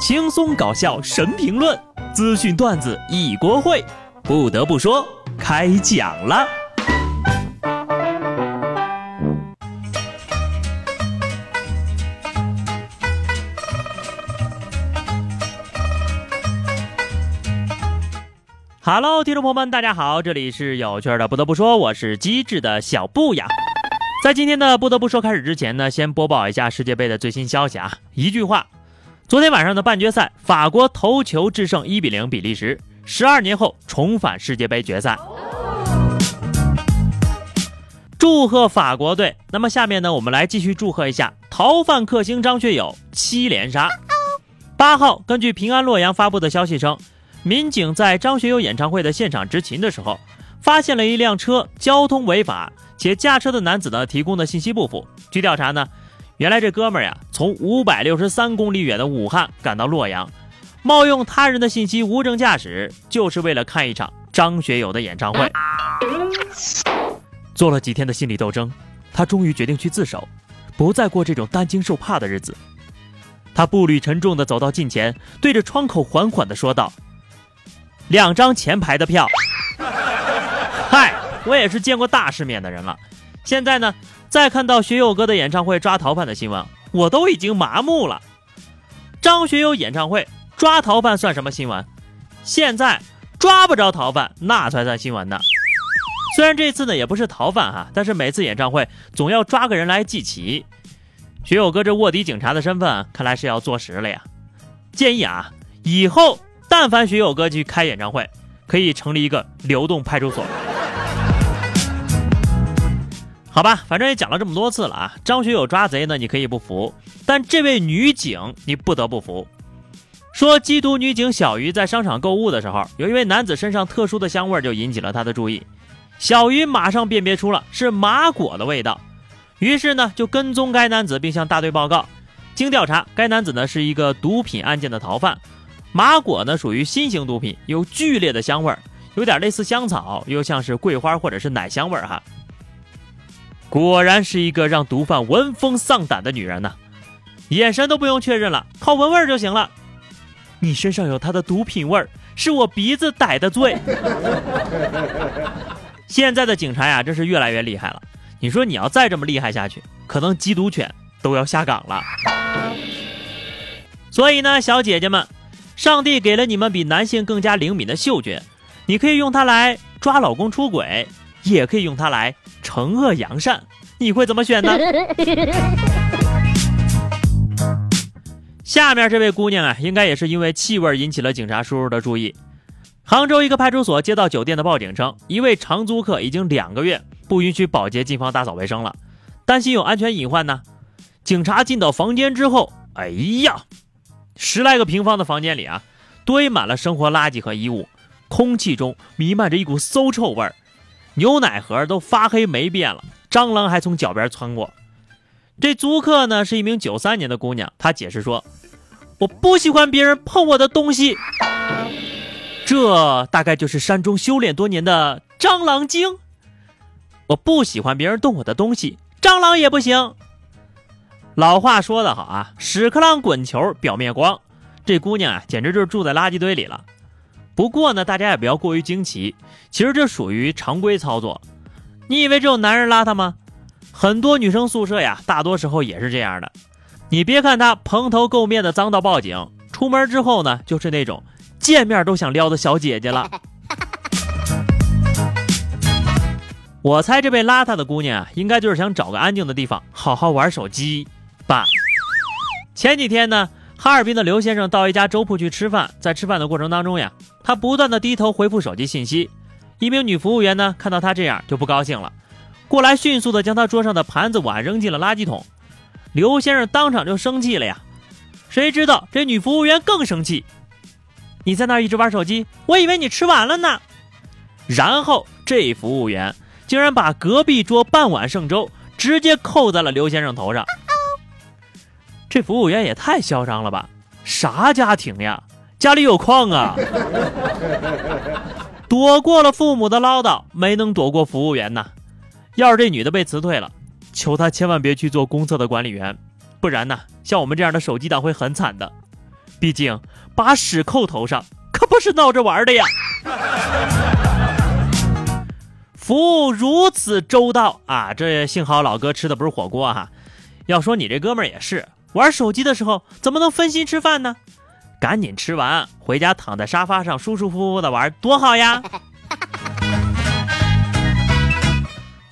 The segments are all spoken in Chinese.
轻松搞笑神评论，资讯段子一锅烩。不得不说，开讲了。Hello，听众朋友们，大家好，这里是有趣的。不得不说，我是机智的小布呀。在今天的不得不说开始之前呢，先播报一下世界杯的最新消息啊。一句话，昨天晚上的半决赛，法国头球制胜一比零比利时，十二年后重返世界杯决赛。祝贺法国队！那么下面呢，我们来继续祝贺一下逃犯克星张学友七连杀。八号，根据平安洛阳发布的消息称，民警在张学友演唱会的现场执勤的时候，发现了一辆车交通违法。且驾车的男子呢提供的信息不符。据调查呢，原来这哥们儿呀从五百六十三公里远的武汉赶到洛阳，冒用他人的信息无证驾驶，就是为了看一场张学友的演唱会。做了几天的心理斗争，他终于决定去自首，不再过这种担惊受怕的日子。他步履沉重地走到近前，对着窗口缓缓地说道：“两张前排的票。”嗨。我也是见过大世面的人了，现在呢，再看到学友哥的演唱会抓逃犯的新闻，我都已经麻木了。张学友演唱会抓逃犯算什么新闻？现在抓不着逃犯，那才算新闻呢。虽然这次呢也不是逃犯哈，但是每次演唱会总要抓个人来记齐。学友哥这卧底警察的身份，看来是要坐实了呀。建议啊，以后但凡学友哥去开演唱会，可以成立一个流动派出所。好吧，反正也讲了这么多次了啊。张学友抓贼呢，你可以不服，但这位女警你不得不服。说缉毒女警小鱼在商场购物的时候，有一位男子身上特殊的香味就引起了她的注意。小鱼马上辨别出了是麻果的味道，于是呢就跟踪该男子，并向大队报告。经调查，该男子呢是一个毒品案件的逃犯。麻果呢属于新型毒品，有剧烈的香味儿，有点类似香草，又像是桂花或者是奶香味儿哈。果然是一个让毒贩闻风丧胆的女人呐，眼神都不用确认了，靠闻味就行了。你身上有他的毒品味儿，是我鼻子逮的罪。现在的警察呀，真是越来越厉害了。你说你要再这么厉害下去，可能缉毒犬都要下岗了。所以呢，小姐姐们，上帝给了你们比男性更加灵敏的嗅觉，你可以用它来抓老公出轨。也可以用它来惩恶扬善，你会怎么选呢？下面这位姑娘啊，应该也是因为气味引起了警察叔叔的注意。杭州一个派出所接到酒店的报警称，一位长租客已经两个月不允许保洁进房打扫卫生了，担心有安全隐患呢。警察进到房间之后，哎呀，十来个平方的房间里啊，堆满了生活垃圾和衣物，空气中弥漫着一股馊臭味儿。牛奶盒都发黑霉变了，蟑螂还从脚边窜过。这租客呢是一名九三年的姑娘，她解释说：“我不喜欢别人碰我的东西。”这大概就是山中修炼多年的蟑螂精。我不喜欢别人动我的东西，蟑螂也不行。老话说得好啊，屎壳郎滚球表面光。这姑娘啊，简直就是住在垃圾堆里了。不过呢，大家也不要过于惊奇，其实这属于常规操作。你以为只有男人邋遢吗？很多女生宿舍呀，大多时候也是这样的。你别看她蓬头垢面的脏到报警，出门之后呢，就是那种见面都想撩的小姐姐了。我猜这位邋遢的姑娘啊，应该就是想找个安静的地方好好玩手机吧。前几天呢。哈尔滨的刘先生到一家粥铺去吃饭，在吃饭的过程当中呀，他不断的低头回复手机信息。一名女服务员呢，看到他这样就不高兴了，过来迅速的将他桌上的盘子碗扔进了垃圾桶。刘先生当场就生气了呀，谁知道这女服务员更生气，你在那一直玩手机，我以为你吃完了呢。然后这服务员竟然把隔壁桌半碗剩粥直接扣在了刘先生头上。这服务员也太嚣张了吧！啥家庭呀？家里有矿啊！躲过了父母的唠叨，没能躲过服务员呐。要是这女的被辞退了，求她千万别去做公厕的管理员，不然呢，像我们这样的手机党会很惨的。毕竟把屎扣头上可不是闹着玩的呀。服务如此周到啊，这幸好老哥吃的不是火锅哈。要说你这哥们儿也是，玩手机的时候怎么能分心吃饭呢？赶紧吃完回家躺在沙发上舒舒服服的玩多好呀！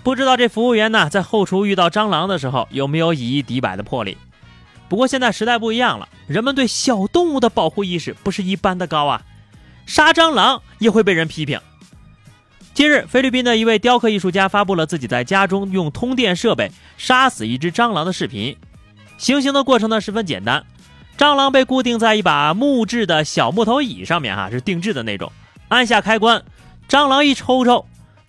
不知道这服务员呢在后厨遇到蟑螂的时候有没有以一敌百的魄力？不过现在时代不一样了，人们对小动物的保护意识不是一般的高啊，杀蟑螂也会被人批评。近日，菲律宾的一位雕刻艺术家发布了自己在家中用通电设备杀死一只蟑螂的视频。行刑的过程呢十分简单，蟑螂被固定在一把木质的小木头椅上面，哈，是定制的那种。按下开关，蟑螂一抽抽，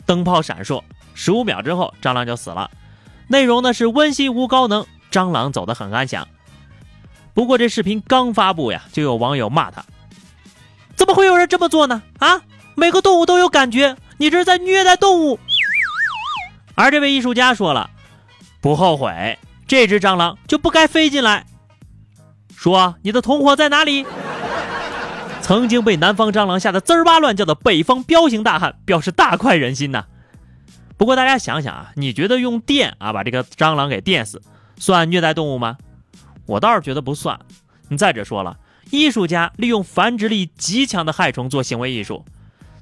灯泡闪烁，十五秒之后，蟑螂就死了。内容呢是温馨无高能，蟑螂走得很安详。不过这视频刚发布呀，就有网友骂他：怎么会有人这么做呢？啊，每个动物都有感觉。你这是在虐待动物，而这位艺术家说了，不后悔，这只蟑螂就不该飞进来。说你的同伙在哪里？曾经被南方蟑螂吓得滋儿哇乱叫的北方彪形大汉表示大快人心呐。不过大家想想啊，你觉得用电啊把这个蟑螂给电死，算虐待动物吗？我倒是觉得不算。你再者说了，艺术家利用繁殖力极强的害虫做行为艺术。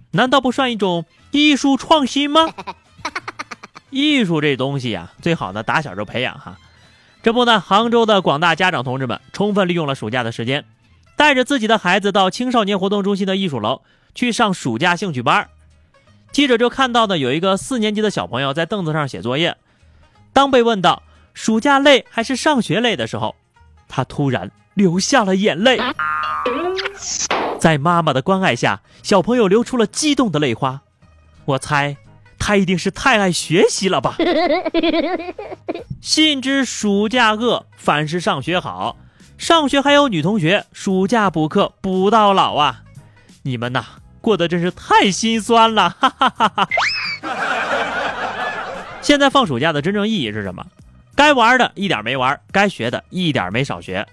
难道不算一种艺术创新吗？艺术这东西呀，最好呢打小就培养哈。这不呢，杭州的广大家长同志们充分利用了暑假的时间，带着自己的孩子到青少年活动中心的艺术楼去上暑假兴趣班。记者就看到呢，有一个四年级的小朋友在凳子上写作业。当被问到暑假累还是上学累的时候，他突然流下了眼泪。在妈妈的关爱下，小朋友流出了激动的泪花。我猜，他一定是太爱学习了吧。信之暑假饿，反是上学好。上学还有女同学，暑假补课补到老啊！你们呐，过得真是太心酸了。哈哈哈哈现在放暑假的真正意义是什么？该玩的一点没玩，该学的一点没少学。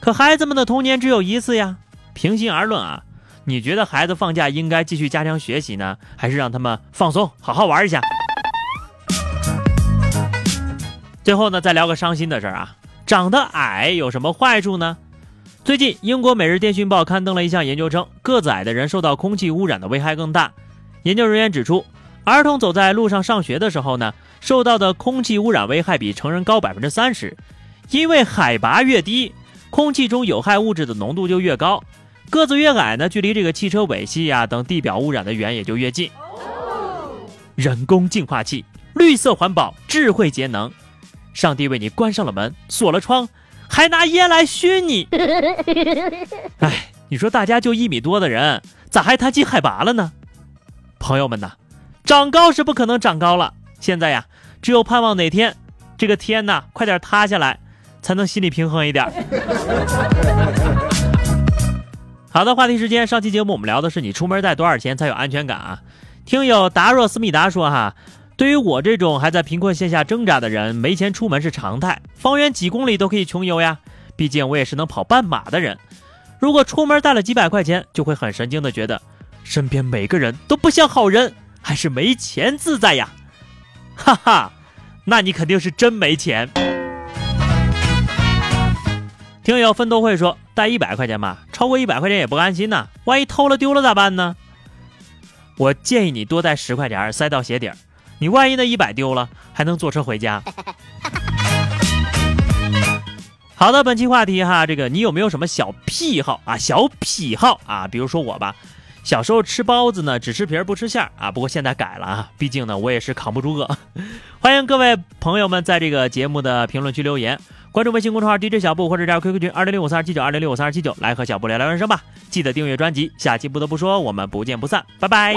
可孩子们的童年只有一次呀。平心而论啊，你觉得孩子放假应该继续加强学习呢，还是让他们放松，好好玩一下？最后呢，再聊个伤心的事儿啊，长得矮有什么坏处呢？最近，英国《每日电讯报》刊登了一项研究称，个子矮的人受到空气污染的危害更大。研究人员指出，儿童走在路上上学的时候呢，受到的空气污染危害比成人高百分之三十，因为海拔越低，空气中有害物质的浓度就越高。个子越矮呢，距离这个汽车尾气呀等地表污染的源也就越近。人工净化器，绿色环保，智慧节能。上帝为你关上了门，锁了窗，还拿烟来熏你。哎，你说大家就一米多的人，咋还谈起海拔了呢？朋友们呐，长高是不可能长高了。现在呀，只有盼望哪天这个天呐快点塌下来，才能心里平衡一点。好的，话题时间。上期节目我们聊的是你出门带多少钱才有安全感啊？听友达若思密达说哈，对于我这种还在贫困线下挣扎的人，没钱出门是常态，方圆几公里都可以穷游呀。毕竟我也是能跑半马的人。如果出门带了几百块钱，就会很神经的觉得身边每个人都不像好人，还是没钱自在呀。哈哈，那你肯定是真没钱。听友奋斗会说带一百块钱吧，超过一百块钱也不安心呐，万一偷了丢了咋办呢？我建议你多带十块钱塞到鞋底儿，你万一那一百丢了，还能坐车回家。好的，本期话题哈，这个你有没有什么小癖好啊？小癖好啊？比如说我吧，小时候吃包子呢，只吃皮儿不吃馅儿啊，不过现在改了啊，毕竟呢我也是扛不住饿。欢迎各位朋友们在这个节目的评论区留言。关注微信公众号 DJ 小布或者加入 QQ 群二零六五三二七九二零六五三二七九，来和小布聊聊人生吧。记得订阅专辑，下期不得不说，我们不见不散，拜拜。